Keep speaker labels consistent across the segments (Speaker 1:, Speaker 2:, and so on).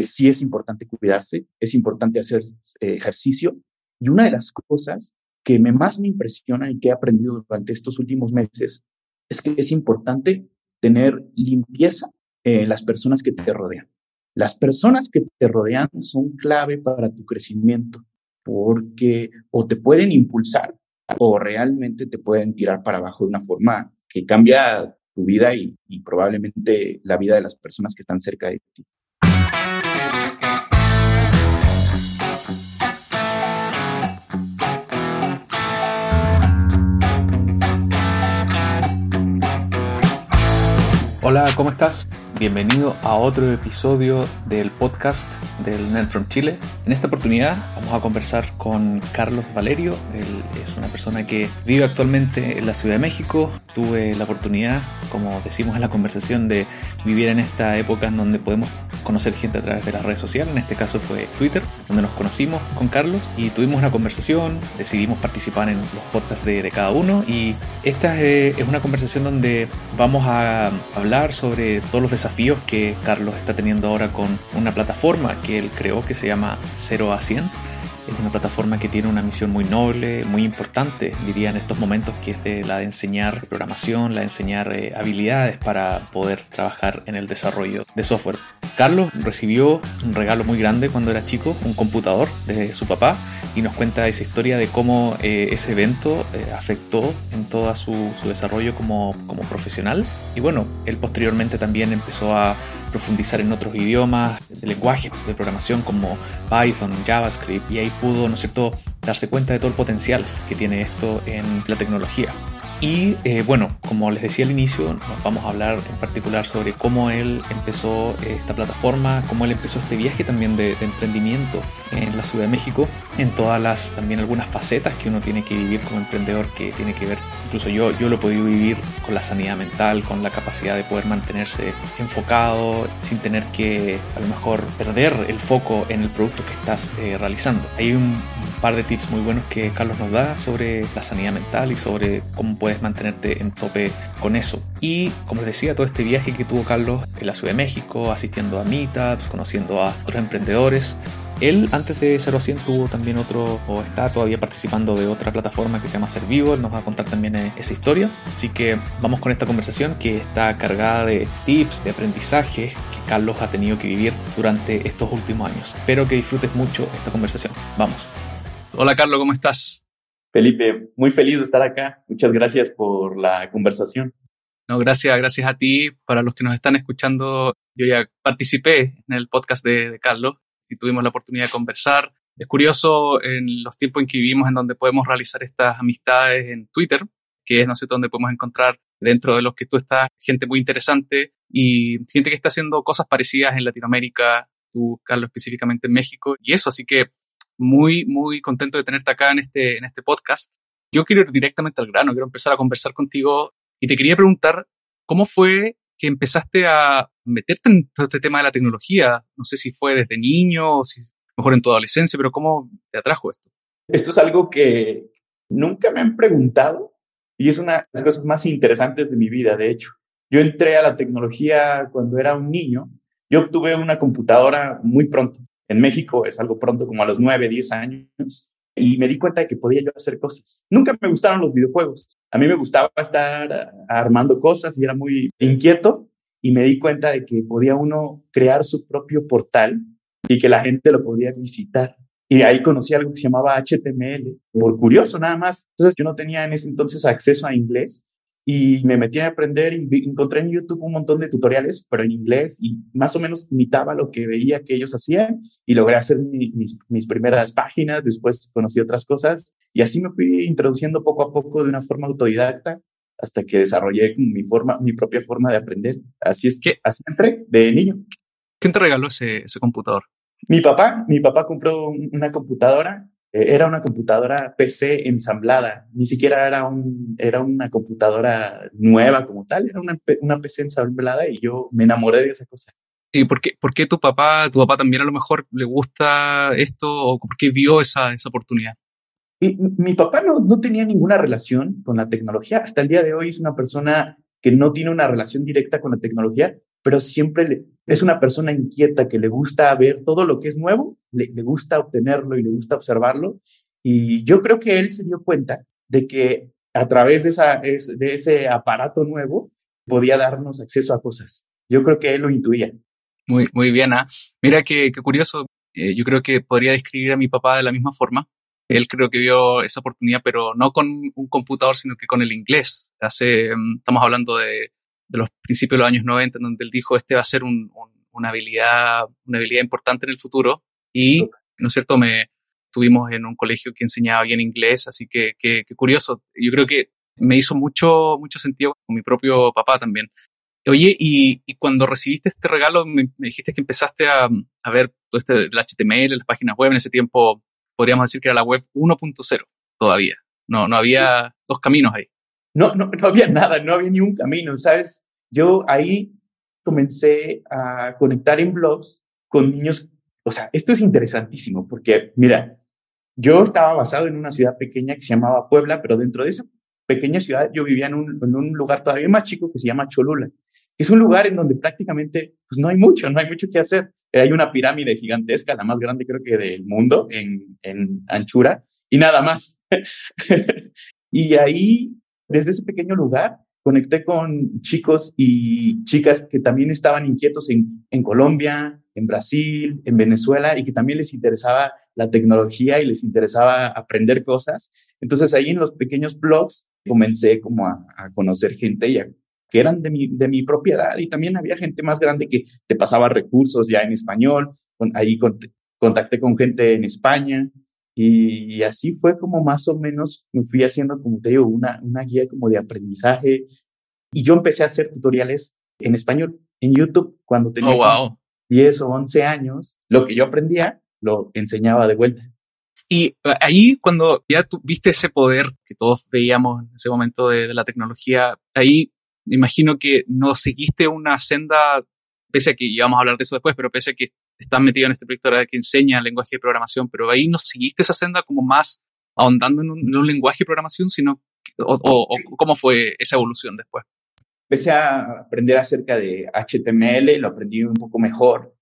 Speaker 1: sí es importante cuidarse, es importante hacer eh, ejercicio. Y una de las cosas que me, más me impresiona y que he aprendido durante estos últimos meses es que es importante tener limpieza en las personas que te rodean. Las personas que te rodean son clave para tu crecimiento porque o te pueden impulsar o realmente te pueden tirar para abajo de una forma que cambia tu vida y probablemente la vida de las personas que están cerca de ti.
Speaker 2: Hola, ¿cómo estás? Bienvenido a otro episodio del podcast del Net from Chile. En esta oportunidad vamos a conversar con Carlos Valerio. Él es una persona que vive actualmente en la Ciudad de México. Tuve la oportunidad, como decimos en la conversación, de vivir en esta época en donde podemos conocer gente a través de las redes sociales. En este caso fue Twitter, donde nos conocimos con Carlos y tuvimos una conversación. Decidimos participar en los podcasts de, cada uno y esta es una conversación donde vamos a hablar sobre todos los desafíos que Carlos está teniendo ahora con una plataforma que él creó que se llama 0 a 100 es una plataforma que tiene una misión muy noble, muy importante, diría en estos momentos, que es la de enseñar programación, la de enseñar eh, habilidades para poder trabajar en el desarrollo de software. Carlos recibió un regalo muy grande cuando era chico, un computador de su papá, y nos cuenta esa historia de cómo eh, ese evento eh, afectó en todo su, su desarrollo como, como profesional. Y bueno, él posteriormente también empezó a profundizar en otros idiomas de lenguaje de programación como Python, JavaScript y ahí pudo, ¿no es cierto?, darse cuenta de todo el potencial que tiene esto en la tecnología. Y eh, bueno, como les decía al inicio, nos vamos a hablar en particular sobre cómo él empezó esta plataforma, cómo él empezó este viaje también de, emprendimiento en la Ciudad de México, en todas las, también algunas facetas que uno tiene que vivir como emprendedor, que tiene que ver, incluso yo, yo lo he podido vivir con la sanidad mental, con la capacidad de poder mantenerse enfocado sin tener que a lo mejor perder el foco en el producto que estás eh, realizando. Hay un, par de tips muy buenos que Carlos nos da sobre la sanidad mental y sobre cómo puedes mantenerte en tope con eso. Y como les decía, todo este viaje que tuvo Carlos en la Ciudad de México, asistiendo a meetups, conociendo a otros emprendedores, él antes de 0 a 100 tuvo también otro, o está todavía participando de otra plataforma que se llama Servivo, él nos va a contar también eh, esa historia. Así que vamos con esta conversación que está cargada de tips, de aprendizaje que Carlos ha tenido que vivir durante estos últimos años. Espero que disfrutes mucho esta conversación. Vamos. Hola Carlos, ¿cómo estás?
Speaker 1: Felipe, muy feliz de estar acá. Muchas gracias por la conversación.
Speaker 2: No, gracias, gracias a ti. Para los que nos están escuchando, yo ya participé en el podcast de, Carlos y tuvimos la oportunidad de conversar. Es curioso en los tiempos en que vivimos en donde podemos realizar estas amistades en Twitter, que es, no sé, donde podemos encontrar dentro de los que tú estás gente muy interesante y gente que está haciendo cosas parecidas en Latinoamérica, tú, Carlos, específicamente en México. Y eso, así que muy, muy contento de tenerte acá en este, en este podcast. Yo quiero ir directamente al grano, quiero empezar a conversar contigo y te quería preguntar, ¿cómo fue que empezaste a meterte en todo este tema de la tecnología? No sé si fue desde niño o si mejor en tu adolescencia, pero ¿cómo te atrajo esto?
Speaker 1: Esto es algo que nunca me han preguntado y es una de las cosas más interesantes de mi vida, de hecho. Yo entré a la tecnología cuando era un niño. Yo obtuve una computadora muy pronto. En México es algo pronto, como a los 9, 10 años, y me di cuenta de que podía yo hacer cosas. Nunca me gustaron los videojuegos. A mí me gustaba estar armando cosas y era muy inquieto y me di cuenta de que podía uno crear su propio portal y que la gente lo podía visitar. Y ahí conocí algo que se llamaba HTML, por curioso nada más. Entonces yo no tenía en ese entonces acceso a inglés y me metí a aprender y encontré en YouTube un montón de tutoriales, pero en inglés y más o menos imitaba lo que veía que ellos hacían y logré hacer mis, mis, primeras páginas, después conocí otras cosas y así me fui introduciendo poco a poco de una forma autodidacta hasta que desarrollé mi forma, mi propia forma de aprender. Así es que así entré de niño.
Speaker 2: ¿Quién te regaló ese, ese computador?
Speaker 1: Mi papá, mi papá compró una computadora era una computadora PC ensamblada, ni siquiera era, un, era una computadora nueva como tal, era una, una PC ensamblada y yo me enamoré de esa cosa.
Speaker 2: ¿Y por qué, por qué tu papá, tu papá también a lo mejor le gusta esto o por qué vio esa, esa oportunidad?
Speaker 1: Y mi papá no, no tenía ninguna relación con la tecnología. Hasta el día de hoy es una persona que no tiene una relación directa con la tecnología, pero siempre es una persona inquieta que le gusta ver todo lo que es nuevo, le, le gusta obtenerlo y le gusta observarlo. Y yo creo que él se dio cuenta de que a través de, esa, de ese aparato nuevo podía darnos acceso a cosas. Yo creo que él lo intuía.
Speaker 2: Muy, muy bien. ¿ah? Mira qué, qué curioso. Eh, yo creo que podría describir a mi papá de la misma forma. Él creo que vio esa oportunidad, pero no con un computador, sino que con el inglés. Hace, mm, estamos hablando de, de los principios de los años 90, en donde él dijo, este va a ser un, una, habilidad, una habilidad importante en el futuro. Y, ¿no es cierto?, me, estuvimos en un colegio que enseñaba bien inglés, así que, qué curioso. Yo creo que me hizo mucho, mucho sentido con mi propio papá también. Oye, y, y cuando recibiste este regalo, me, dijiste que empezaste a, a, ver todo este, el HTML, las páginas web, en ese tiempo podríamos decir que era la web 1.0 todavía. No, no había dos caminos ahí.
Speaker 1: No, no, no había nada, no había ni un camino, ¿sabes? Yo ahí comencé a conectar en blogs con niños. O sea, esto es interesantísimo porque, mira, yo estaba basado en una ciudad pequeña que se llamaba Puebla, pero dentro de esa pequeña ciudad yo vivía en un, en un lugar todavía más chico que se llama Cholula. Es un lugar en donde prácticamente pues no hay mucho, no hay mucho que hacer. Hay una pirámide gigantesca, la más grande creo que del mundo en, en anchura y nada más. y ahí, desde ese pequeño lugar, conecté con chicos y chicas que también estaban inquietos en, Colombia, en Brasil, en Venezuela y que también les interesaba la tecnología y les interesaba aprender cosas. Entonces ahí en los pequeños blogs comencé como a, conocer gente y que eran de mi, de mi propiedad y también había gente más grande que te pasaba recursos ya en español. Con, ahí contacté con gente en España y, y, así fue como más o menos me fui haciendo, como te digo, una, una guía como de aprendizaje. Y yo empecé a hacer tutoriales en español en YouTube cuando tenía
Speaker 2: oh,
Speaker 1: 10 o 11 años. Lo que yo aprendía lo enseñaba de vuelta.
Speaker 2: Y eh, ahí, cuando ya viste ese poder que todos veíamos en ese momento de, de, la tecnología, ahí me imagino que no seguiste una senda, pese a que íbamos a hablar de eso después, pero pese a que estás metido en este proyecto que enseña lenguaje de programación, pero ahí no seguiste esa senda como más ahondando en un, en un lenguaje de programación, sino, o, o, o, cómo fue esa evolución después.
Speaker 1: Empecé a aprender acerca de HTML, lo aprendí un poco mejor,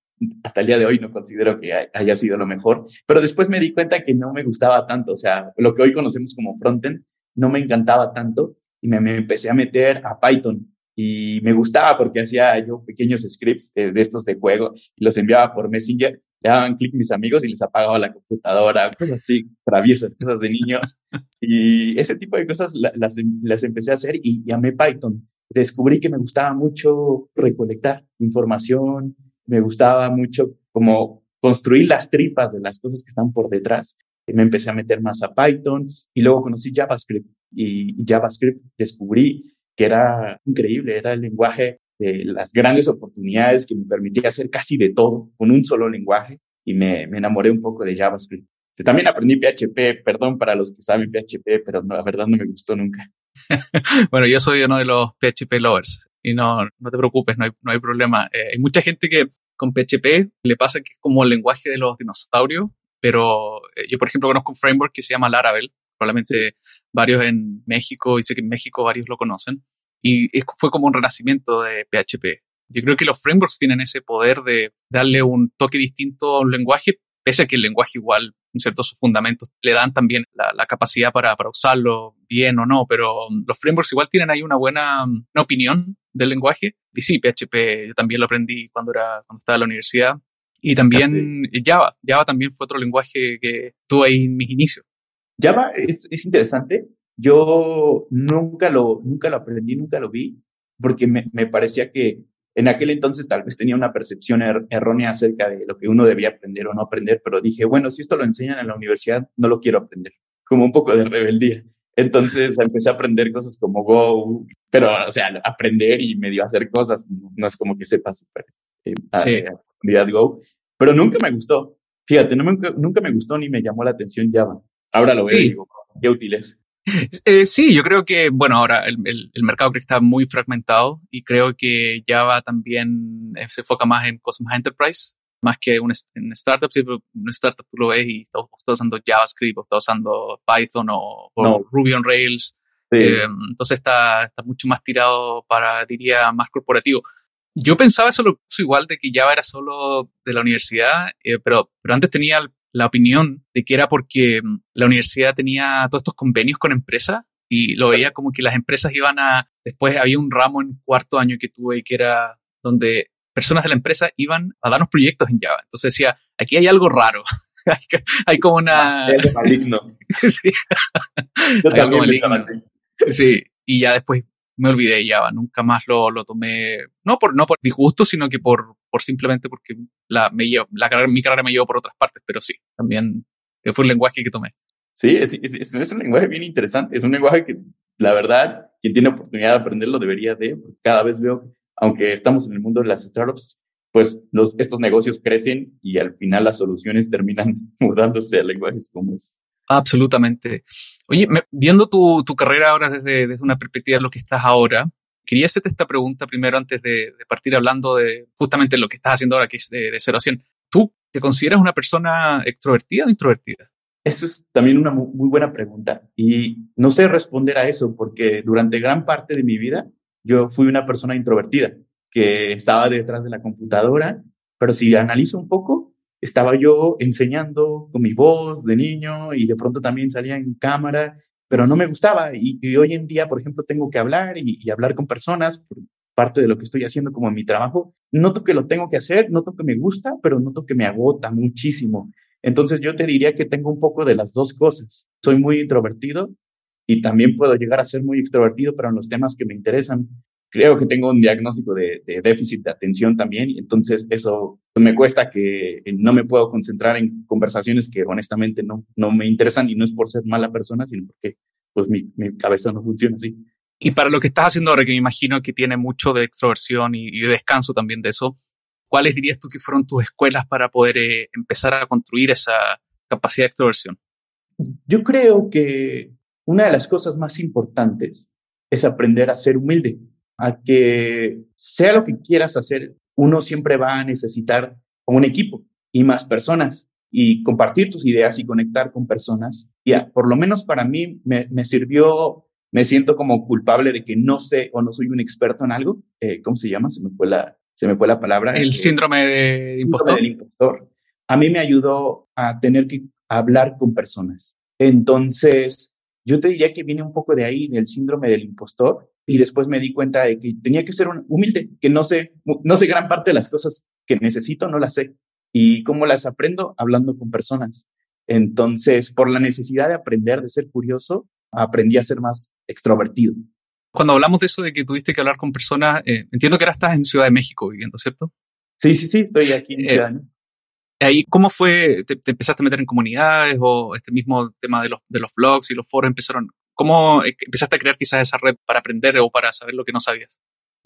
Speaker 1: hasta el día de hoy no considero que haya sido lo mejor, pero después me di cuenta que no me gustaba tanto, o sea, lo que hoy conocemos como frontend no me encantaba tanto y me, me empecé a meter a Python y me gustaba porque hacía yo pequeños scripts de, de estos de juego y los enviaba por Messenger, le daban clic mis amigos y les apagaba la computadora, cosas así, traviesas, cosas de niños. Y ese tipo de cosas las, las empecé a hacer y, y amé Python. Descubrí que me gustaba mucho recolectar información, me gustaba mucho como construir las tripas de las cosas que están por detrás. Y me empecé a meter más a Python y luego conocí JavaScript y, JavaScript descubrí que era increíble, era el lenguaje de las grandes oportunidades que me permitía hacer casi de todo con un solo lenguaje y me, me enamoré un poco de JavaScript. También aprendí PHP, perdón para los que saben PHP, pero no, la verdad no me gustó nunca.
Speaker 2: bueno, yo soy uno de los PHP lovers y no, no te preocupes, no hay, no hay problema. Eh, hay mucha gente que con PHP le pasa que es como el lenguaje de los dinosaurios, pero eh, yo, por ejemplo, conozco un framework que se llama Laravel, probablemente varios en México, y sé que en México varios lo conocen, y fue como un renacimiento de PHP. Yo creo que los frameworks tienen ese poder de darle un toque distinto a un lenguaje, pese a que el lenguaje igual cierto? Sus fundamentos le dan también la, la capacidad para, para, usarlo bien o no, pero um, los frameworks igual tienen ahí una buena um, una opinión del lenguaje. Y sí, PHP yo también lo aprendí cuando, era, cuando estaba en la universidad. Y también Casi. Java. Java también fue otro lenguaje que tuve ahí en mis inicios.
Speaker 1: Java es, es interesante. Yo nunca lo, nunca lo aprendí, nunca lo vi, porque me, me parecía que en aquel entonces tal vez tenía una percepción er errónea acerca de lo que uno debía aprender o no aprender, pero dije, bueno, si esto lo enseñan en la universidad, no lo quiero aprender, como un poco de rebeldía. Entonces empecé a aprender cosas como Go, pero, o sea, aprender y medio hacer cosas, no es como que sepa súper eh, sí. Go, pero nunca me gustó. Fíjate, no me, nunca me gustó ni me llamó la atención Java. Ahora lo veo sí. y digo, qué útil es.
Speaker 2: Eh, sí, yo creo que, bueno, ahora el, el, el, mercado creo que está muy fragmentado y creo que Java también eh, se enfoca más en cosas más enterprise, más que un, en startups. Si un startup tú lo ves y está, está usando JavaScript o está usando Python o, o no. Ruby on Rails. Sí. Eh, entonces está, está mucho más tirado para, diría, más corporativo. Yo pensaba eso lo igual de que Java era solo de la universidad, eh, pero, pero antes tenía la opinión de que era porque mm, la universidad tenía todos estos convenios con empresas y lo veía como que las empresas iban a, después había un ramo en cuarto año que tuve que era donde personas de la empresa iban a darnos proyectos en Java. Entonces decía, aquí hay algo raro. hay como una...
Speaker 1: Ah, es maligno.
Speaker 2: sí.
Speaker 1: Yo también así.
Speaker 2: Sí, y ya después me olvidé de Java, nunca más lo, lo tomé, no por, no por disgusto, sino que por, por simplemente porque la, me la, mi carrera me llevó por otras partes, pero sí, también fue un lenguaje que tomé.
Speaker 1: Sí, es, es, es, un lenguaje bien interesante, es un lenguaje que la verdad, quien tiene oportunidad de aprenderlo debería de, porque cada vez veo, aunque estamos en el mundo de las startups, pues los, estos negocios crecen y al final las soluciones terminan mudándose a lenguajes como es.
Speaker 2: Absolutamente. Oye, viendo tu, tu, carrera ahora desde, desde, una perspectiva de lo que estás ahora, quería hacerte esta pregunta primero antes de, de partir hablando de justamente lo que estás haciendo ahora, que es de, de 0 a 100. ¿Tú te consideras una persona extrovertida o introvertida?
Speaker 1: Esa es también una muy buena pregunta y no sé responder a eso porque durante gran parte de mi vida yo fui una persona introvertida que estaba detrás de la computadora, pero si analizo un poco, estaba yo enseñando con mi voz de niño y de pronto también salía en cámara, pero no me gustaba. Y, hoy en día, por ejemplo, tengo que hablar y, hablar con personas parte de lo que estoy haciendo como mi trabajo. Noto que lo tengo que hacer, noto que me gusta, pero noto que me agota muchísimo. Entonces yo te diría que tengo un poco de las dos cosas. Soy muy introvertido y también puedo llegar a ser muy extrovertido, pero en los temas que me interesan creo que tengo un diagnóstico de, déficit de atención también y entonces eso me cuesta que no me puedo concentrar en conversaciones que honestamente no, no me interesan y no es por ser mala persona, sino porque pues mi, mi cabeza no funciona así.
Speaker 2: Y para lo que estás haciendo ahora, que me imagino que tiene mucho de extroversión y, de descanso también de eso, ¿cuáles dirías tú que fueron tus escuelas para poder eh, empezar a construir esa capacidad de extroversión?
Speaker 1: Yo creo que una de las cosas más importantes es aprender a ser humilde a que sea lo que quieras hacer, uno siempre va a necesitar un equipo y más personas y compartir tus ideas y conectar con personas. Y por lo menos para mí me, sirvió, me siento como culpable de que no sé o no soy un experto en algo. Eh, ¿Cómo se llama? Se me fue la, se me fue la palabra.
Speaker 2: El eh, síndrome de impostor.
Speaker 1: impostor. A mí me ayudó a tener que hablar con personas. Entonces, yo te diría que viene un poco de ahí, del síndrome del impostor, y después me di cuenta de que tenía que ser humilde, que no sé, no sé gran parte de las cosas que necesito, no las sé. ¿Y cómo las aprendo? Hablando con personas. Entonces, por la necesidad de aprender, de ser curioso, aprendí a ser más extrovertido.
Speaker 2: Cuando hablamos de eso, de que tuviste que hablar con personas, eh, entiendo que ahora estás en Ciudad de México viviendo, ¿cierto?
Speaker 1: Sí, sí, sí, estoy aquí en eh, Ciudad
Speaker 2: Ahí, ¿cómo fue? Te, empezaste a meter en comunidades o este mismo tema de los, de los blogs y los foros empezaron? ¿Cómo empezaste a crear quizás esa red para aprender o para saber lo que no sabías?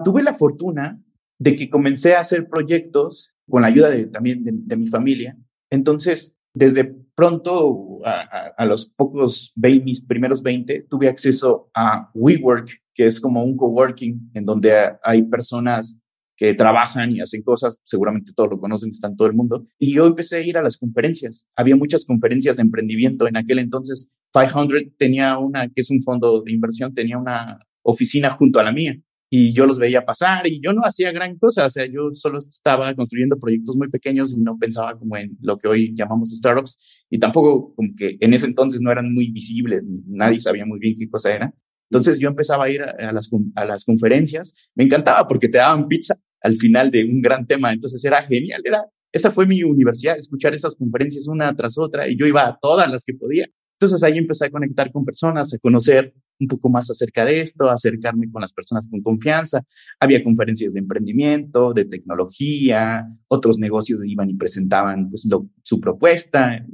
Speaker 1: Tuve la fortuna de que comencé a hacer proyectos con la ayuda de, también de, mi familia. Entonces, desde pronto, a, los pocos 20, mis primeros 20, tuve acceso a WeWork, que es como un coworking en donde hay personas que trabajan y hacen cosas, seguramente todos lo conocen, está en todo el mundo. Y yo empecé a ir a las conferencias. Había muchas conferencias de emprendimiento. En aquel entonces, 500 tenía una, que es un fondo de inversión, tenía una oficina junto a la mía. Y yo los veía pasar y yo no hacía gran cosa. O sea, yo solo estaba construyendo proyectos muy pequeños y no pensaba como en lo que hoy llamamos startups. Y tampoco como que en ese entonces no eran muy visibles, nadie sabía muy bien qué cosa era. Entonces yo empezaba a ir a, las, a las conferencias, me encantaba porque te daban pizza al final de un gran tema, entonces era genial, era, esa fue mi universidad, escuchar esas conferencias una tras otra y yo iba a todas las que podía. Entonces ahí empecé a conectar con personas, a conocer un poco más acerca de esto, a acercarme con las personas con confianza. Había conferencias de emprendimiento, de tecnología, otros negocios iban y presentaban pues, su propuesta.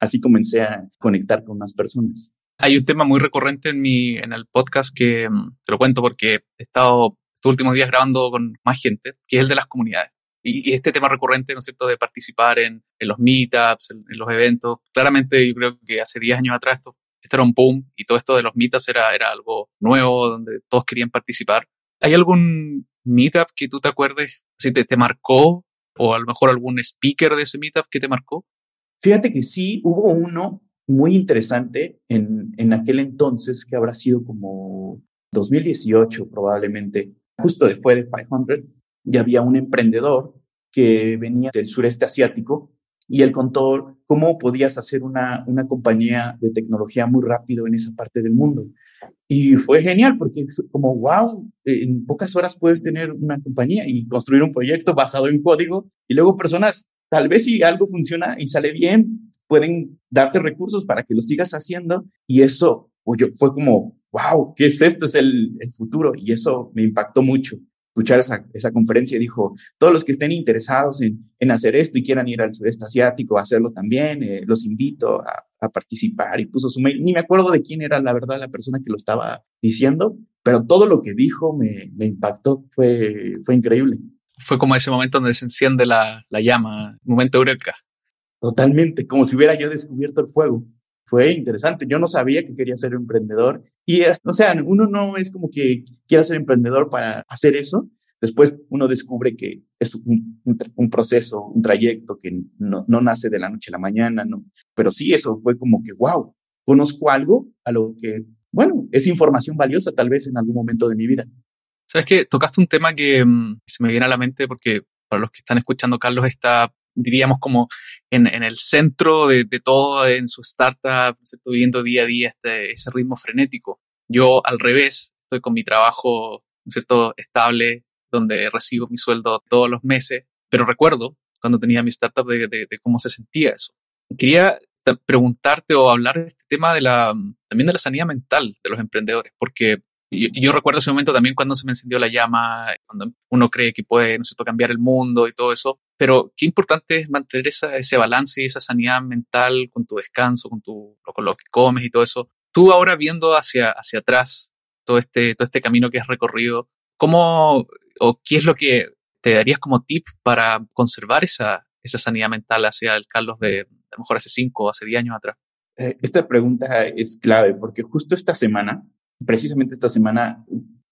Speaker 1: Así comencé a conectar con más personas.
Speaker 2: Hay un tema muy recurrente en mi, en el podcast que mm, te lo cuento porque he estado estos últimos días grabando con más gente, que es el de las comunidades. Y, este tema recurrente, ¿no es cierto?, de participar en, en los meetups, en, los eventos. Claramente yo creo que hace 10 años atrás esto, esto, era un boom y todo esto de los meetups era, era algo nuevo, donde todos querían participar. ¿Hay algún meetup que tú te acuerdes, si te, te marcó, o a lo mejor algún speaker de ese meetup que te marcó?
Speaker 1: Fíjate que sí, hubo uno muy interesante en, en aquel entonces, que habrá sido como 2018 probablemente, justo después de 500, y había un emprendedor que venía del sureste asiático y él contó cómo podías hacer una, una compañía de tecnología muy rápido en esa parte del mundo. Y fue genial porque como, wow, en pocas horas puedes tener una compañía y construir un proyecto basado en código y luego personas, tal vez si algo funciona y sale bien, pueden darte recursos para que lo sigas haciendo y eso pues fue como, wow, ¿qué es esto? Es el, el futuro y eso me impactó mucho escuchar esa, esa conferencia dijo, todos los que estén interesados en, en, hacer esto y quieran ir al sudeste asiático a hacerlo también, eh, los invito a, a, participar y puso su mail. Ni me acuerdo de quién era la verdad la persona que lo estaba diciendo, pero todo lo que dijo me, me impactó, fue, fue increíble.
Speaker 2: Fue como ese momento donde se enciende la, la llama, momento eureka.
Speaker 1: Totalmente, como si hubiera yo descubierto el fuego fue interesante. Yo no sabía que quería ser emprendedor y, o sea, uno no es como que quiera ser emprendedor para hacer eso. Después uno descubre que es un, proceso, un trayecto que no, no, nace de la noche a la mañana, ¿no? Pero sí, eso fue como que, wow, conozco algo a lo que, bueno, es información valiosa tal vez en algún momento de mi vida.
Speaker 2: Sabes que tocaste un tema que mm, se me viene a la mente porque para los que están escuchando, Carlos está diríamos como en, en el centro de, de, todo en su startup, estoy viviendo día a día este, ese ritmo frenético. Yo al revés, estoy con mi trabajo cierto? estable, donde recibo mi sueldo todos los meses, pero recuerdo cuando tenía mi startup de, de, de cómo se sentía eso. Quería preguntarte o hablar de este tema de la, también de la sanidad mental de los emprendedores, porque yo, yo, recuerdo ese momento también cuando se me encendió la llama, cuando uno cree que puede, ¿no sé, cambiar el mundo y todo eso. Pero qué importante es mantener esa, ese balance y esa sanidad mental con tu descanso, con, tu, con lo que comes y todo eso. Tú ahora viendo hacia, hacia atrás todo este, todo este camino que has recorrido, ¿cómo o qué es lo que te darías como tip para conservar esa, esa sanidad mental hacia el Carlos de a lo mejor hace cinco o hace diez años atrás?
Speaker 1: Eh, esta pregunta es clave porque justo esta semana precisamente esta semana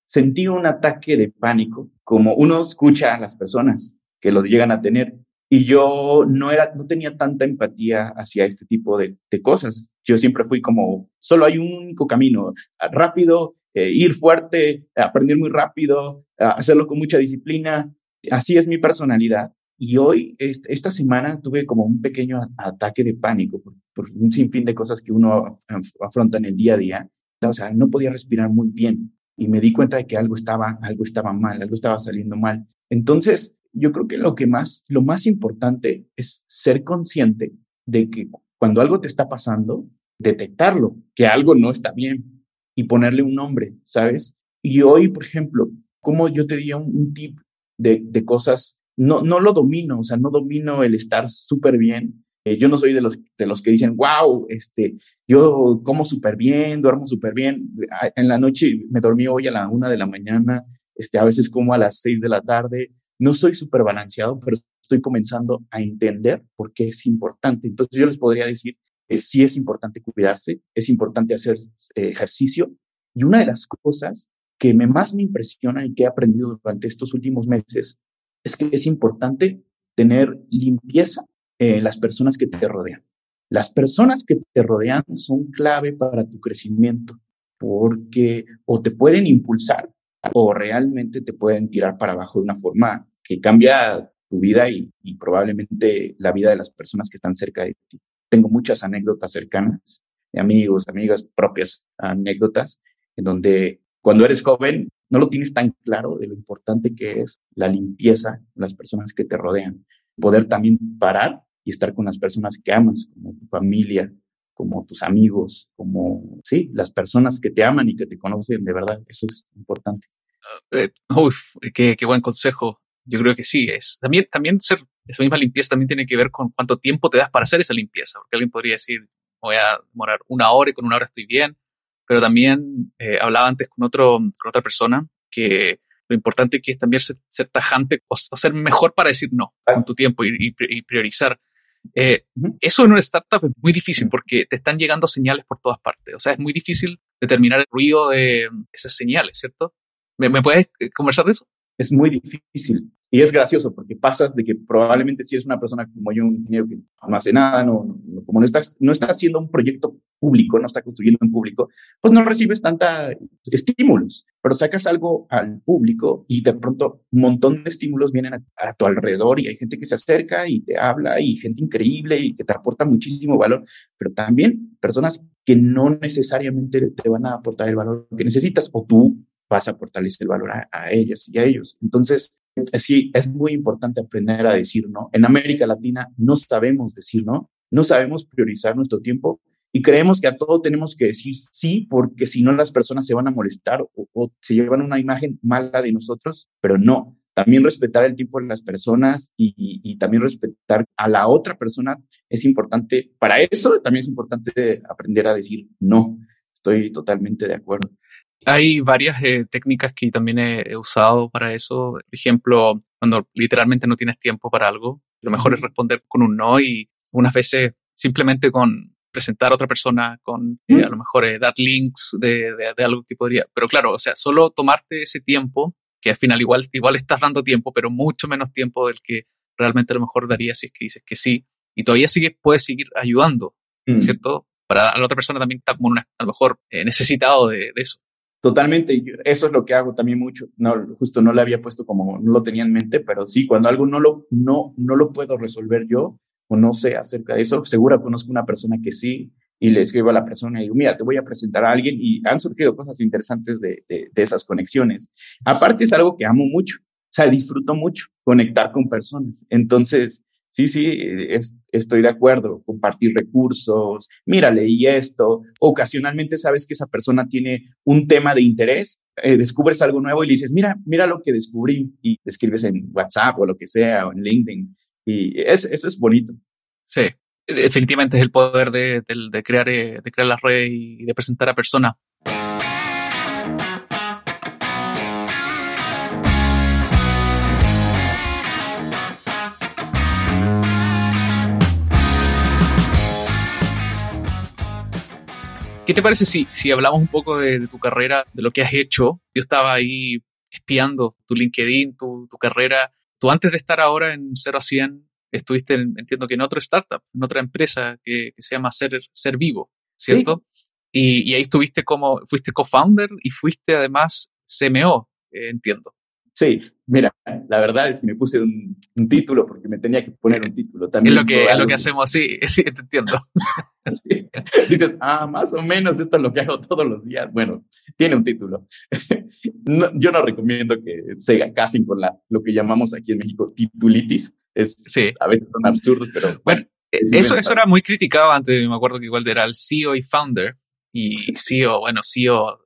Speaker 1: sentí un ataque de pánico, como uno escucha a las personas que lo llegan a tener. Y yo no era, no tenía tanta empatía hacia este tipo de, de cosas. Yo siempre fui como, solo hay un único camino, rápido, eh, ir fuerte, aprender muy rápido, hacerlo con mucha disciplina. Así es mi personalidad. Y hoy, esta semana, tuve como un pequeño ataque de pánico por, por un sinfín de cosas que uno afronta en el día a día o sea, no podía respirar muy bien y me di cuenta de que algo estaba, algo estaba mal, algo estaba saliendo mal. Entonces, yo creo que lo que más, lo más importante es ser consciente de que cuando algo te está pasando, detectarlo, que algo no está bien y ponerle un nombre, ¿sabes? Y hoy, por ejemplo, como yo te diría un, un tip de, de cosas, no, no lo domino, o sea, no domino el estar súper bien, eh, yo no soy de los, de los que dicen, wow, este, yo como súper bien, duermo súper bien. En la noche me dormí hoy a la una de la mañana, este, a veces como a las seis de la tarde. No soy súper balanceado, pero estoy comenzando a entender por qué es importante. Entonces yo les podría decir, eh, sí es importante cuidarse, es importante hacer eh, ejercicio. Y una de las cosas que me, más me impresiona y que he aprendido durante estos últimos meses es que es importante tener limpieza eh, las personas que te rodean. Las personas que te rodean son clave para tu crecimiento porque o te pueden impulsar o realmente te pueden tirar para abajo de una forma que cambia tu vida y, probablemente la vida de las personas que están cerca de ti. Tengo muchas anécdotas cercanas de amigos, amigas propias, anécdotas en donde cuando eres joven no lo tienes tan claro de lo importante que es la limpieza, las personas que te rodean poder también parar y estar con las personas que amas, como tu familia, como tus amigos, como, sí, las personas que te aman y que te conocen de verdad. Eso es importante.
Speaker 2: Uh, eh, uf, qué, qué, buen consejo. Yo creo que sí es. También, también ser esa misma limpieza también tiene que ver con cuánto tiempo te das para hacer esa limpieza. Porque alguien podría decir, voy a demorar una hora y con una hora estoy bien. Pero también eh, hablaba antes con, otro, con otra persona que lo importante que es también ser, ser tajante o, ser mejor para decir no con tu tiempo y, y, y priorizar. Eh, eso en una startup es muy difícil porque te están llegando señales por todas partes. O sea, es muy difícil determinar el ruido de esas señales, ¿cierto? ¿Me, me puedes eh, conversar de eso?
Speaker 1: Es muy difícil. Y es gracioso porque pasas de que probablemente si eres una persona como yo, un ingeniero que no hace nada, no, no, como no estás, no está haciendo un proyecto público, no está construyendo en público, pues no recibes tanta estímulos. pero sacas algo al público y de pronto un montón de estímulos vienen a, tu alrededor y hay gente que se acerca y te habla y gente increíble y que te aporta muchísimo valor, pero también personas que no necesariamente te van a aportar el valor que necesitas o tú vas a aportarles el valor a, a ellas y a ellos. Entonces, sí, es muy importante aprender a decir no. En América Latina no sabemos decir no, no sabemos priorizar nuestro tiempo y creemos que a todo tenemos que decir sí, porque si no las personas se van a molestar o, se llevan una imagen mala de nosotros, pero no. También respetar el tiempo de las personas y, también respetar a la otra persona es importante. Para eso también es importante aprender a decir no. Estoy totalmente de acuerdo.
Speaker 2: Hay varias eh, técnicas que también he, usado para eso. Por ejemplo, cuando literalmente no tienes tiempo para algo, lo mejor es responder con un no y unas veces simplemente con presentar a otra persona, con eh, a lo mejor eh, dar links de, de, algo que podría. Pero claro, o sea, solo tomarte ese tiempo, que al final igual, igual estás dando tiempo, pero mucho menos tiempo del que realmente a lo mejor daría si es que dices que sí. Y todavía sigue, puedes seguir ayudando, mm. ¿cierto? Para la otra persona también está como una, a lo mejor necesitado de, de, eso.
Speaker 1: Totalmente, eso es lo que hago también mucho. No, justo no le había puesto como, no lo tenía en mente, pero sí, cuando algo no lo, no, no lo puedo resolver yo o no sé acerca de eso, seguro conozco una persona que sí y le escribo a la persona y digo, mira, te voy a presentar a alguien y han surgido cosas interesantes de, de, de esas conexiones. Aparte es algo que amo mucho, o sea, disfruto mucho conectar con personas. Entonces, sí, sí, estoy de acuerdo, compartir recursos, mira, leí esto, ocasionalmente sabes que esa persona tiene un tema de interés, eh, descubres algo nuevo y le dices, mira, mira lo que descubrí y escribes en WhatsApp o lo que sea, o en LinkedIn, y eso es bonito.
Speaker 2: Sí, definitivamente es el poder de, de crear, eh, de crear y de presentar a personas. ¿Qué te parece si, si hablamos un poco de, tu carrera, de lo que has hecho? Yo estaba ahí espiando tu LinkedIn, tu, tu carrera. Tú antes de estar ahora en 0 a 100, estuviste, entiendo que en otra startup, en otra empresa que, se llama Ser, Ser Vivo, ¿cierto? Y, y, ahí estuviste como, fuiste co-founder y fuiste además CMO, eh, entiendo.
Speaker 1: Sí, mira, la verdad es que me puse un, título porque me tenía que poner un título. También
Speaker 2: es lo que, es lo que hacemos, sí, sí, te entiendo.
Speaker 1: Dices, ah, más o menos esto es lo que hago todos los días. Bueno, tiene un título. yo no recomiendo que se casen con la, lo que llamamos aquí en México titulitis. Es, sí. A veces son absurdos, pero...
Speaker 2: Bueno, eso, eso era muy criticado antes, me acuerdo que igual era el CEO y founder. Y CEO, bueno, CEO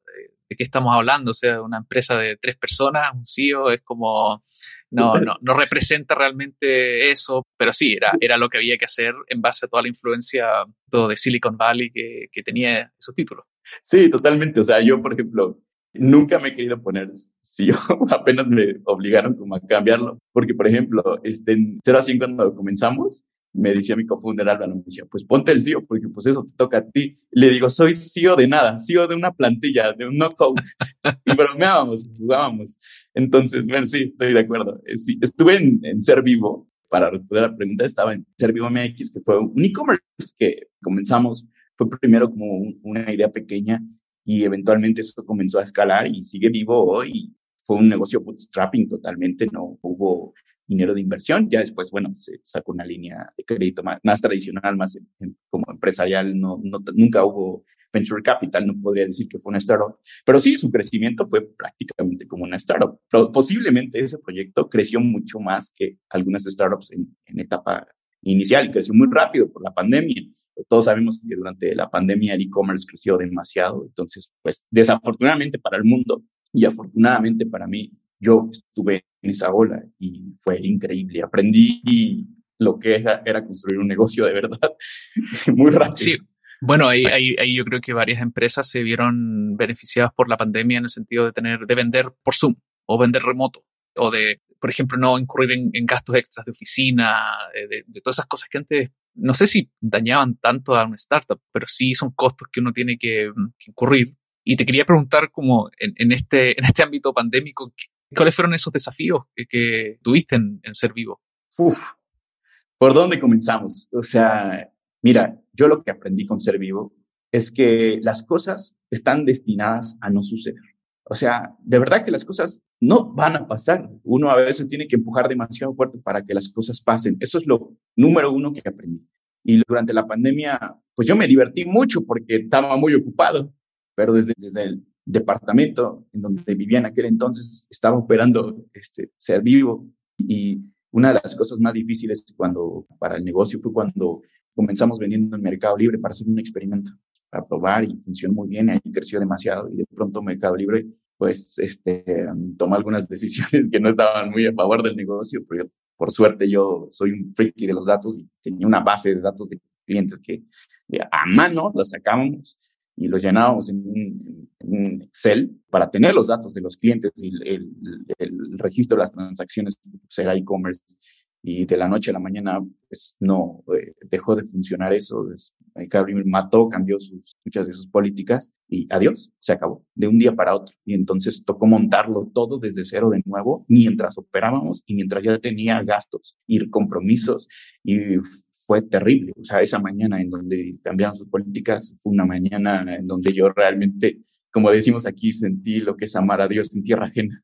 Speaker 2: de qué estamos hablando, o sea, una empresa de tres personas, un CEO es como, no, no, no representa realmente eso, pero sí, era, era lo que había que hacer en base a toda la influencia todo de Silicon Valley que, que tenía esos títulos.
Speaker 1: Sí, totalmente, o sea, yo, por ejemplo, nunca me he querido poner CEO, apenas me obligaron como a cambiarlo, porque, por ejemplo, este, en 0 a 100 cuando comenzamos, me decía mi cofundador Álvaro, me decía, pues ponte el CEO, porque pues eso te toca a ti. Le digo, soy CEO de nada, CEO de una plantilla, de un no code. y bromeábamos, jugábamos. Entonces, bueno, sí, estoy de acuerdo. Eh, sí, estuve en, en Ser Vivo, para responder a la pregunta, estaba en Ser Vivo MX, que fue un e-commerce que comenzamos, fue primero como una idea pequeña y eventualmente eso comenzó a escalar y sigue vivo hoy. Fue un negocio bootstrapping totalmente, no hubo dinero de inversión. Ya después, bueno, se sacó una línea de crédito más, tradicional, más como empresarial. No, no, nunca hubo venture capital, no podría decir que fue una startup. Pero sí, su crecimiento fue prácticamente como una startup. Pero posiblemente ese proyecto creció mucho más que algunas startups en, en etapa inicial creció muy rápido por la pandemia. Todos sabemos que durante la pandemia el e-commerce creció demasiado. Entonces, pues desafortunadamente para el mundo y afortunadamente para mí, yo estuve en esa ola y fue increíble. Aprendí lo que era, era construir un negocio de verdad muy rápido.
Speaker 2: Sí. Bueno, ahí, ahí, ahí, yo creo que varias empresas se vieron beneficiadas por la pandemia en el sentido de tener, de vender por Zoom o vender remoto o de, por ejemplo, no incurrir en, gastos extras de oficina, de, todas esas cosas que antes, no sé si dañaban tanto a una startup, pero sí son costos que uno tiene que, incurrir. Y te quería preguntar como en, en, este, en este ámbito pandémico, ¿Cuáles fueron esos desafíos que, tuviste en, ser vivo?
Speaker 1: Uf, ¿por dónde comenzamos? O sea, mira, yo lo que aprendí con ser vivo es que las cosas están destinadas a no suceder. O sea, de verdad que las cosas no van a pasar. Uno a veces tiene que empujar demasiado fuerte para que las cosas pasen. Eso es lo número uno que aprendí. Y durante la pandemia, pues yo me divertí mucho porque estaba muy ocupado, pero desde, desde el departamento en donde vivía en aquel entonces estaba operando este ser vivo. Y una de las cosas más difíciles cuando para el negocio fue cuando comenzamos vendiendo en Mercado Libre para hacer un experimento, para probar y funcionó muy bien, ahí creció demasiado. Y de pronto Mercado Libre pues este, tomó algunas decisiones que no estaban muy a favor del negocio, pero por suerte yo soy un friki de los datos y tenía una base de datos de clientes que a mano los sacábamos y los llenábamos en un, Excel para tener los datos de los clientes y el, el registro de las transacciones, será e-commerce y de la noche a la mañana pues no eh, dejó de funcionar eso. Pues, mató, cambió muchas de sus políticas y adiós, se acabó de un día para otro. Y entonces tocó montarlo todo desde cero de nuevo mientras operábamos y mientras ya tenía gastos y compromisos y fue terrible. O sea, esa mañana en donde cambiaron sus políticas fue una mañana en donde yo realmente, como decimos aquí, sentí lo que es amar a Dios en tierra ajena.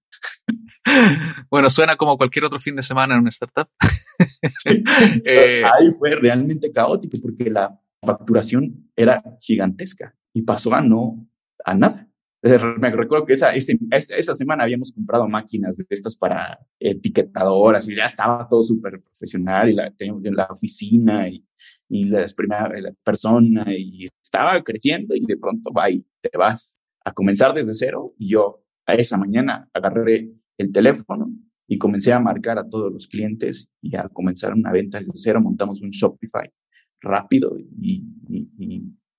Speaker 2: bueno, suena como cualquier otro fin de semana en una startup.
Speaker 1: Eh, ahí fue realmente caótico porque la facturación era gigantesca y pasó a no a nada. Me recuerdo que esa, esa, semana habíamos comprado máquinas de estas para etiquetadoras y ya estaba todo súper profesional y la teníamos en la oficina y, y la, la persona y estaba creciendo y de pronto va te vas a comenzar desde cero y yo a esa mañana agarré el teléfono y comencé a marcar a todos los clientes y a comenzar una venta desde cero montamos un Shopify rápido y,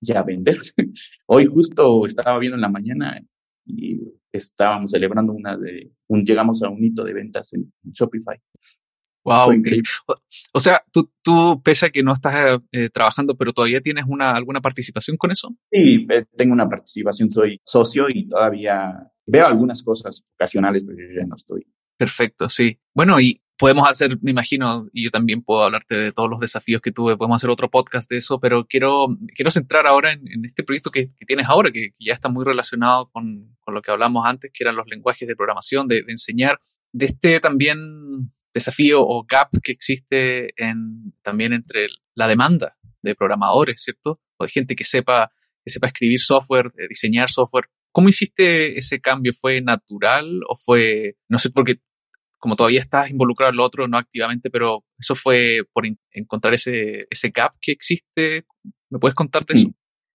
Speaker 1: ya vender. Hoy justo estaba viendo en la mañana y estábamos celebrando una de, un, llegamos a un hito de ventas en, Shopify.
Speaker 2: Wow. O, sea, tú, tú, pese a que no estás eh, trabajando, pero todavía tienes una, alguna participación con eso?
Speaker 1: Sí, eh, tengo una participación, soy socio y todavía veo algunas cosas ocasionales, pero yo ya no estoy.
Speaker 2: Perfecto, sí. Bueno, y podemos hacer, me imagino, y yo también puedo hablarte de todos los desafíos que tuve, podemos hacer otro podcast de eso, pero quiero, quiero centrar ahora en, este proyecto que, tienes ahora, que, ya está muy relacionado con, con, lo que hablamos antes, que eran los lenguajes de programación, de, enseñar, de este también desafío o gap que existe en, también entre la demanda de programadores, ¿cierto? O de gente que sepa, que sepa escribir software, diseñar software. ¿Cómo hiciste ese cambio? ¿Fue natural o fue, no sé, porque como todavía estás involucrado en lo otro, no activamente, pero eso fue por encontrar ese, ese gap que existe. ¿Me puedes contarte eso?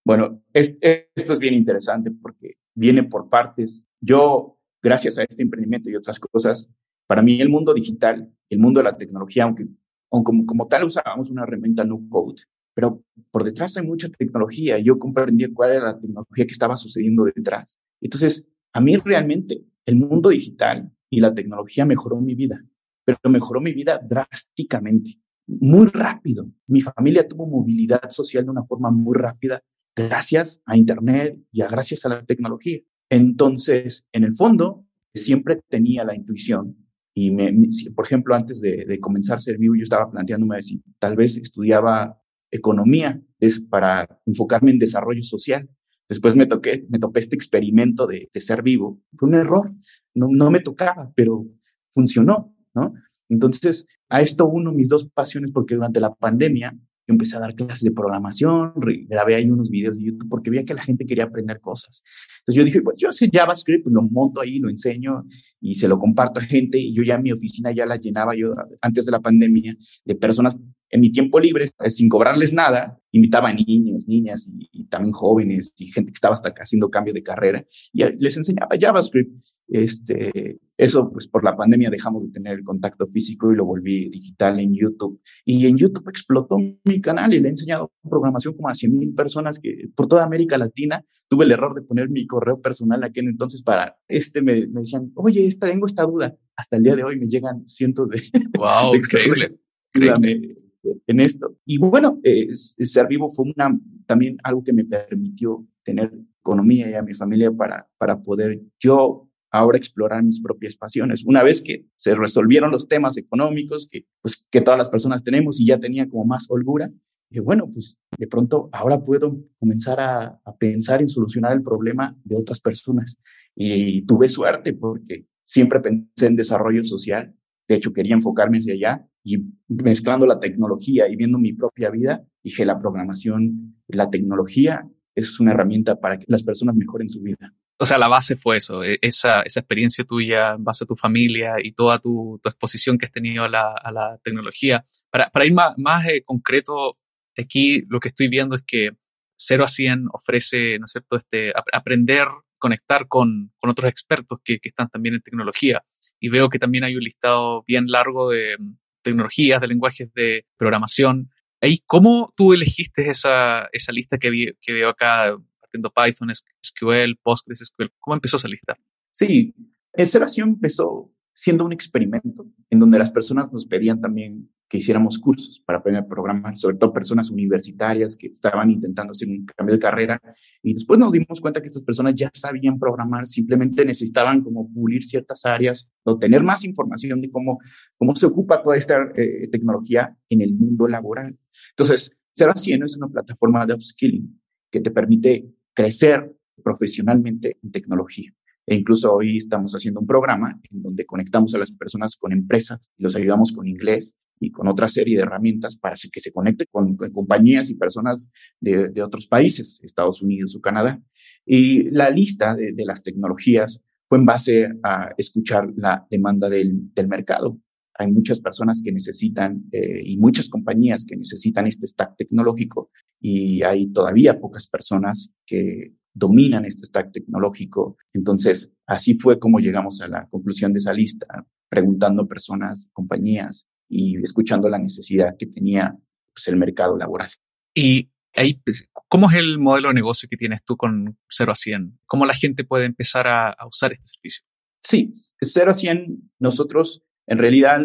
Speaker 1: Bueno, esto es bien interesante porque viene por partes. Yo, gracias a este emprendimiento y otras cosas, para mí el mundo digital, el mundo de la tecnología, aunque, como, como tal usábamos una herramienta no code, pero por detrás hay mucha tecnología. Yo comprendía cuál era la tecnología que estaba sucediendo detrás. Entonces, a mí realmente el mundo digital y la tecnología mejoró mi vida, pero mejoró mi vida drásticamente, muy rápido. Mi familia tuvo movilidad social de una forma muy rápida gracias a Internet y a gracias a la tecnología. Entonces, en el fondo, siempre tenía la intuición y, me, por ejemplo, antes de, de comenzar a ser vivo, yo estaba planteándome si tal vez estudiaba economía es para enfocarme en desarrollo social. Después me toqué, me topé este experimento de, de ser vivo. Fue un error no, no me tocaba, pero funcionó, ¿no? Entonces, a esto uno mis dos pasiones, porque durante la pandemia yo empecé a dar clases de programación, grabé ahí unos videos de YouTube porque veía que la gente quería aprender cosas. Entonces yo dije, pues yo sé JavaScript, lo monto ahí, lo enseño y se lo comparto a gente. Y yo ya mi oficina ya la llenaba yo antes de la pandemia de personas en mi tiempo libre, sin cobrarles nada, invitaba a niños, niñas y, y también jóvenes y gente que estaba hasta haciendo cambio de carrera y les enseñaba JavaScript. Este, eso, pues por la pandemia dejamos de tener el contacto físico y lo volví digital en YouTube. Y en YouTube explotó mi canal y le he enseñado programación como a 100 mil personas que por toda América Latina. Tuve el error de poner mi correo personal aquel entonces para este, me, decían, oye, esta, tengo esta duda. Hasta el día de hoy me llegan cientos de.
Speaker 2: ¡Wow! increíble. increíble.
Speaker 1: En esto. Y bueno, ser vivo fue una, también algo que me permitió tener economía y a mi familia para, para poder yo ahora explorar mis propias pasiones. Una vez que se resolvieron los temas económicos que, pues, que todas las personas tenemos y ya tenía como más holgura, dije, bueno, pues de pronto ahora puedo comenzar a, pensar en solucionar el problema de otras personas. Y tuve suerte porque siempre pensé en desarrollo social. De hecho, quería enfocarme hacia allá y mezclando la tecnología y viendo mi propia vida, dije, la programación, la tecnología es una herramienta para que las personas mejoren su vida.
Speaker 2: O sea, la base fue eso, e-, esa, esa experiencia tuya en base a tu familia y toda tu, tu exposición que has tenido a la, a la tecnología. Para, para ir más, más eh, concreto, aquí lo que estoy viendo es que 0 a 100 ofrece, ¿no es cierto?, este, aprender, conectar con, con otros expertos que, que, están también en tecnología. Y veo que también hay un listado bien largo de mm, tecnologías, de lenguajes de programación. Ahí, ¿cómo tú elegiste esa, esa lista que, veo acá? Python, SQL, PostgreSQL. ¿Cómo empezó esa lista?
Speaker 1: Sí, Seración empezó siendo un experimento en donde las personas nos pedían también que hiciéramos cursos para aprender a programar, sobre todo personas universitarias que estaban intentando hacer un cambio de carrera. Y después nos dimos cuenta que estas personas ya sabían programar, simplemente necesitaban como pulir ciertas áreas o tener más información de cómo, cómo se ocupa toda esta eh, tecnología en el mundo laboral. Entonces, Seración es una plataforma de upskilling que te permite crecer profesionalmente en tecnología. E incluso hoy estamos haciendo un programa en donde conectamos a las personas con empresas y los ayudamos con inglés y con otra serie de herramientas para que se conecte con, compañías y personas de, de, otros países, Estados Unidos o Canadá. Y la lista de, de las tecnologías fue en base a escuchar la demanda del, del mercado. Hay muchas personas que necesitan eh, y muchas compañías que necesitan este stack tecnológico y hay todavía pocas personas que dominan este stack tecnológico. Entonces, así fue como llegamos a la conclusión de esa lista, preguntando personas, compañías y escuchando la necesidad que tenía pues, el mercado laboral.
Speaker 2: Y ahí, pues, ¿cómo es el modelo de negocio que tienes tú con 0 a 100? ¿Cómo la gente puede empezar a, a usar este servicio?
Speaker 1: Sí, 0 a 100, nosotros en realidad,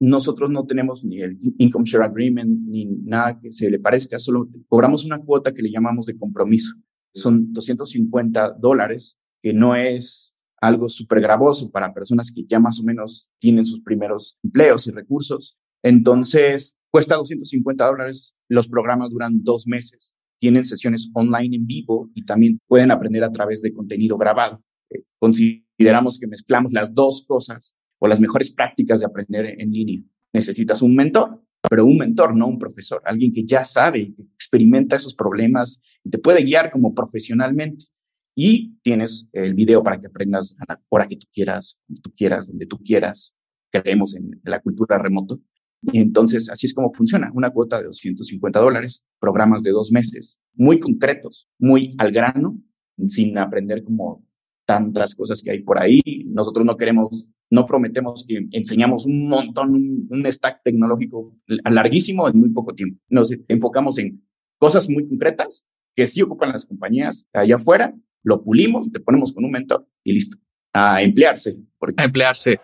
Speaker 1: nosotros no tenemos ni el Income Share Agreement ni nada que se le parezca, solo cobramos una cuota que le llamamos de compromiso. Son 250 dólares, que no es algo súper gravoso para personas que ya más o menos tienen sus primeros empleos y recursos. Entonces, cuesta 250 dólares. Los programas duran dos meses. Tienen sesiones online en vivo y también pueden aprender a través de contenido grabado. Eh, consideramos que mezclamos las dos cosas o las mejores prácticas de aprender en línea. Necesitas un mentor, pero un mentor, no un profesor, alguien que ya sabe, que experimenta esos problemas y te puede guiar como profesionalmente. Y tienes el video para que aprendas a la hora que tú quieras, donde tú quieras, donde tú quieras. Creemos en la cultura remoto. Y entonces así es como funciona. Una cuota de 250 dólares, programas de dos meses, muy concretos, muy al grano, sin aprender como tantas cosas que hay por ahí. Nosotros no queremos, no prometemos que enseñamos un montón, un, stack tecnológico larguísimo en muy poco tiempo. Nos enfocamos en cosas muy concretas que sí ocupan las compañías allá afuera, lo pulimos, te ponemos con un mentor y listo. A emplearse.
Speaker 2: A emplearse.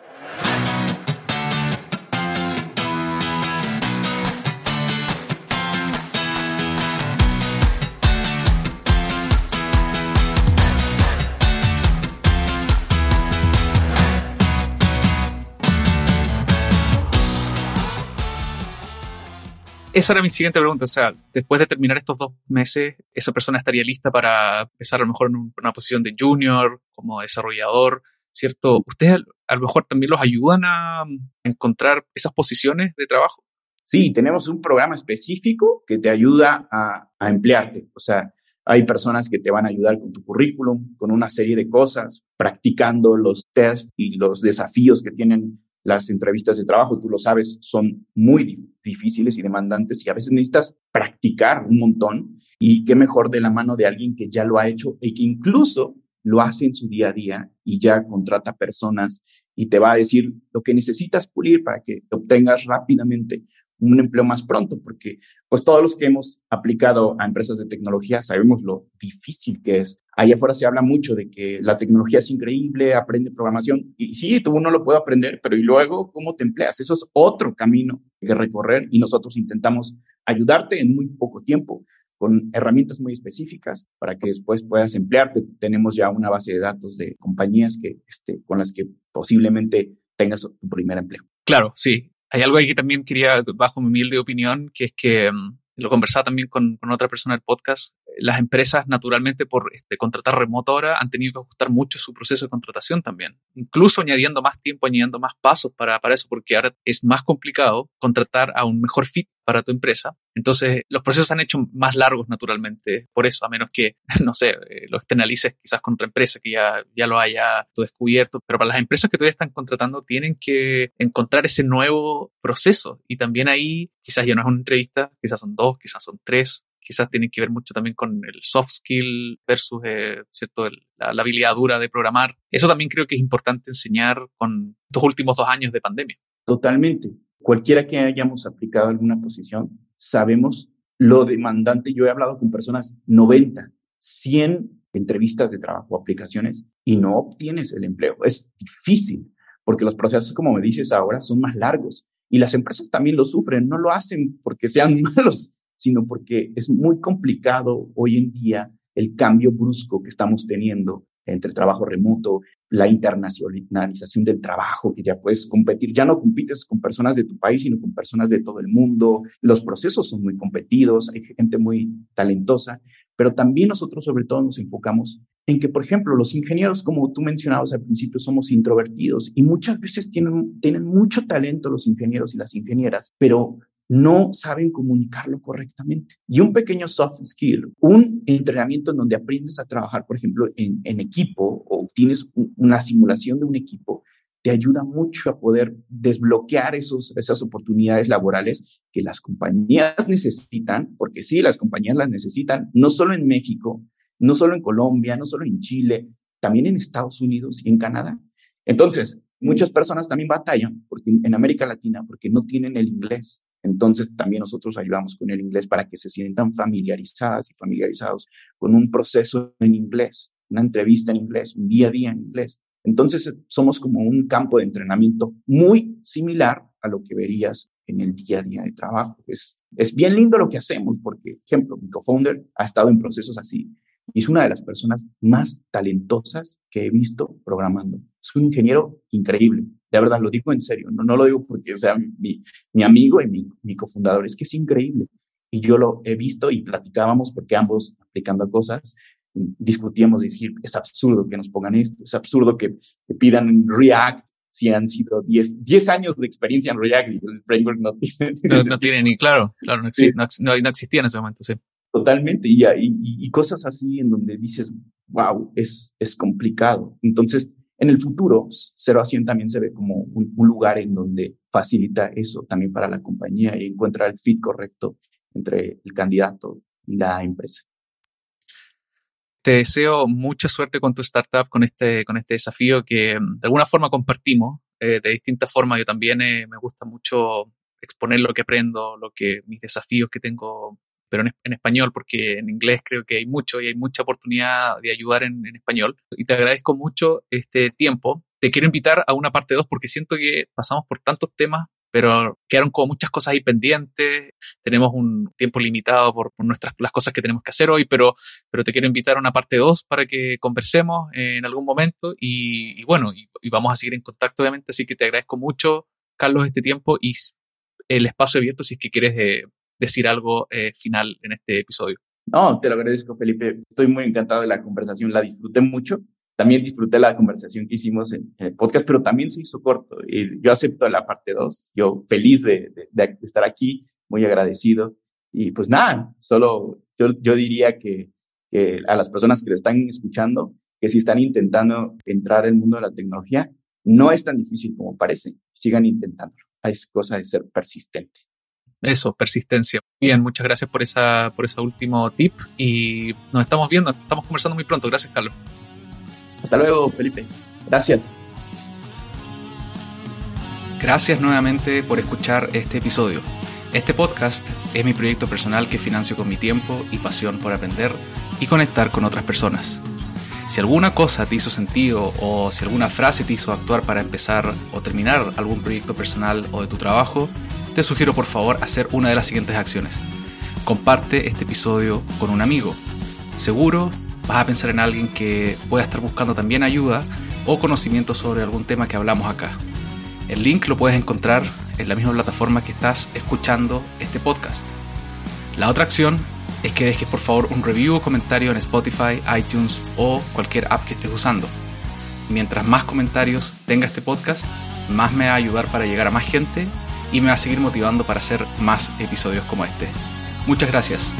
Speaker 2: Esa era mi siguiente pregunta. O sea, después de terminar estos dos meses, esa persona estaría lista para empezar a lo mejor en una posición de junior, como desarrollador, ¿cierto? ¿Ustedes a lo mejor también los ayudan a encontrar esas posiciones de trabajo?
Speaker 1: Sí, tenemos un programa específico que te ayuda a, a emplearte. O sea, hay personas que te van a ayudar con tu currículum, con una serie de cosas, practicando los tests y los desafíos que tienen las entrevistas de trabajo, tú lo sabes, son muy difíciles y demandantes y a veces necesitas practicar un montón y qué mejor de la mano de alguien que ya lo ha hecho y que incluso lo hace en su día a día y ya contrata personas y te va a decir lo que necesitas pulir para que obtengas rápidamente un empleo más pronto, porque pues todos los que hemos aplicado a empresas de tecnología sabemos lo difícil que es. Allá afuera se habla mucho de que la tecnología es increíble, aprende programación, y sí, tú uno lo puede aprender, pero ¿y luego cómo te empleas? Eso es otro camino que recorrer y nosotros intentamos ayudarte en muy poco tiempo con herramientas muy específicas para que después puedas emplearte. Tenemos ya una base de datos de compañías que, este, con las que posiblemente tengas tu primer empleo.
Speaker 2: Claro, sí hay algo ahí que también quería, bajo mi humilde opinión, que es que mm, lo conversaba también con, con otra persona del podcast, las empresas naturalmente por este, contratar remoto ahora han tenido que ajustar mucho su proceso de contratación también, incluso añadiendo más tiempo, añadiendo más pasos para, para eso, porque ahora es más complicado contratar a un mejor fit para tu empresa. Entonces, los procesos se han hecho más largos naturalmente, por eso, a menos que, no sé, eh, lo externalices quizás con otra empresa que ya, ya lo haya descubierto, pero para las empresas que todavía están contratando tienen que encontrar ese nuevo proceso y también ahí quizás ya no es una entrevista, quizás son dos, quizás son tres, quizás tienen que ver mucho también con el soft skill versus, eh, ¿cierto?, la, habilidad dura de programar. Eso también creo que es importante enseñar con estos últimos dos años de pandemia.
Speaker 1: Totalmente cualquiera que hayamos aplicado alguna posición, sabemos lo demandante. Yo he hablado con personas 90, 100 entrevistas de trabajo, aplicaciones, y no obtienes el empleo. Es difícil, porque los procesos, como me dices ahora, son más largos. Y las empresas también lo sufren, no lo hacen porque sean malos, sino porque es muy complicado hoy en día el cambio brusco que estamos teniendo entre trabajo remoto, la internacionalización del trabajo, que ya puedes competir, ya no compites con personas de tu país, sino con personas de todo el mundo. Los procesos son muy competidos, hay gente muy talentosa, pero también nosotros sobre todo nos enfocamos en que, por ejemplo, los ingenieros, como tú mencionabas al principio, somos introvertidos y muchas veces tienen, tienen mucho talento los ingenieros y las ingenieras, pero no saben comunicarlo correctamente. Y un pequeño soft skill, un entrenamiento en donde aprendes a trabajar, por ejemplo, en, equipo o tienes una simulación de un equipo, te ayuda mucho a poder desbloquear esos, esas oportunidades laborales que las compañías necesitan, porque sí, las compañías las necesitan, no solo en México, no solo en Colombia, no solo en Chile, también en Estados Unidos y en Canadá. Entonces, muchas personas también batallan porque, en América Latina porque no tienen el inglés. Entonces, también nosotros ayudamos con el inglés para que se sientan familiarizadas y familiarizados con un proceso en inglés, una entrevista en inglés, un día a día en inglés. Entonces, somos como un campo de entrenamiento muy similar a lo que verías en el día a día de trabajo. Es, es bien lindo lo que hacemos porque, ejemplo, mi co-founder ha estado en procesos así y es una de las personas más talentosas que he visto programando. Es un ingeniero increíble. De verdad, lo digo en serio. No, no lo digo porque sea mi, mi amigo y mi, mi cofundador. Es que es increíble. Y yo lo he visto y platicábamos porque ambos aplicando cosas discutíamos decir, es absurdo que nos pongan esto, es absurdo que, que pidan React si han sido 10, 10 años de experiencia en React y el framework no tiene.
Speaker 2: No, tiene ni claro, claro, no, no, no, existía en ese momento, sí.
Speaker 1: Totalmente, y, y, y, cosas así en donde dices, wow, es, es complicado. Entonces, en el futuro, 0 a 100 también se ve como un, un, lugar en donde facilita eso también para la compañía y encuentra el fit correcto entre el candidato y la empresa.
Speaker 2: Te deseo mucha suerte con tu startup, con este, con este desafío que mm, de alguna forma compartimos, eh, de distintas formas. Yo también eh, me gusta mucho exponer lo que aprendo, lo que, mis desafíos que tengo pero en, español, porque en inglés creo que hay mucho y hay mucha oportunidad de ayudar en, en español. Y te agradezco mucho este tiempo. Te quiero invitar a una parte 2 porque siento que pasamos por tantos temas pero quedaron como muchas cosas ahí pendientes, tenemos un tiempo limitado por, por, nuestras las cosas que tenemos que hacer hoy, pero, pero te quiero invitar a una parte 2 para que conversemos en algún momento y, y bueno, y, y, vamos a seguir en contacto obviamente, así que te agradezco mucho, Carlos, este tiempo y el espacio abierto si es que quieres eh, decir algo eh, final en este episodio.
Speaker 1: No, te lo agradezco, Felipe. Estoy muy encantado de la conversación, la disfruté mucho. También disfruté la conversación que hicimos en, el podcast, pero también se hizo corto. Y yo acepto la parte 2. Yo feliz de, estar aquí, muy agradecido. Y pues nada, solo yo, yo diría que, que a las personas que lo están escuchando, que si están intentando entrar al mundo de la tecnología, no es tan difícil como parece. Sigan intentándolo. Es cosa de ser persistente.
Speaker 2: Eso, persistencia. Bien, muchas gracias por esa, por ese último tip y nos estamos viendo, estamos conversando muy pronto. Gracias, Carlos.
Speaker 1: Hasta luego, Felipe. Gracias.
Speaker 2: Gracias nuevamente por escuchar este episodio. Este podcast es mi proyecto personal que financio con mi tiempo y pasión por aprender y conectar con otras personas. Si alguna cosa te hizo sentido o si alguna frase te hizo actuar para empezar o terminar algún proyecto personal o de tu trabajo, te sugiero por favor hacer una de las siguientes acciones. Comparte este episodio con un amigo. Seguro vas a pensar en alguien que pueda estar buscando también ayuda o conocimiento sobre algún tema que hablamos acá. El link lo puedes encontrar en la misma plataforma que estás escuchando este podcast. La otra acción es que dejes por favor un review o comentario en Spotify, iTunes o cualquier app que estés usando. Mientras más comentarios tenga este podcast, más me va a ayudar para llegar a más gente y me va a seguir motivando para hacer más episodios como este. Muchas gracias.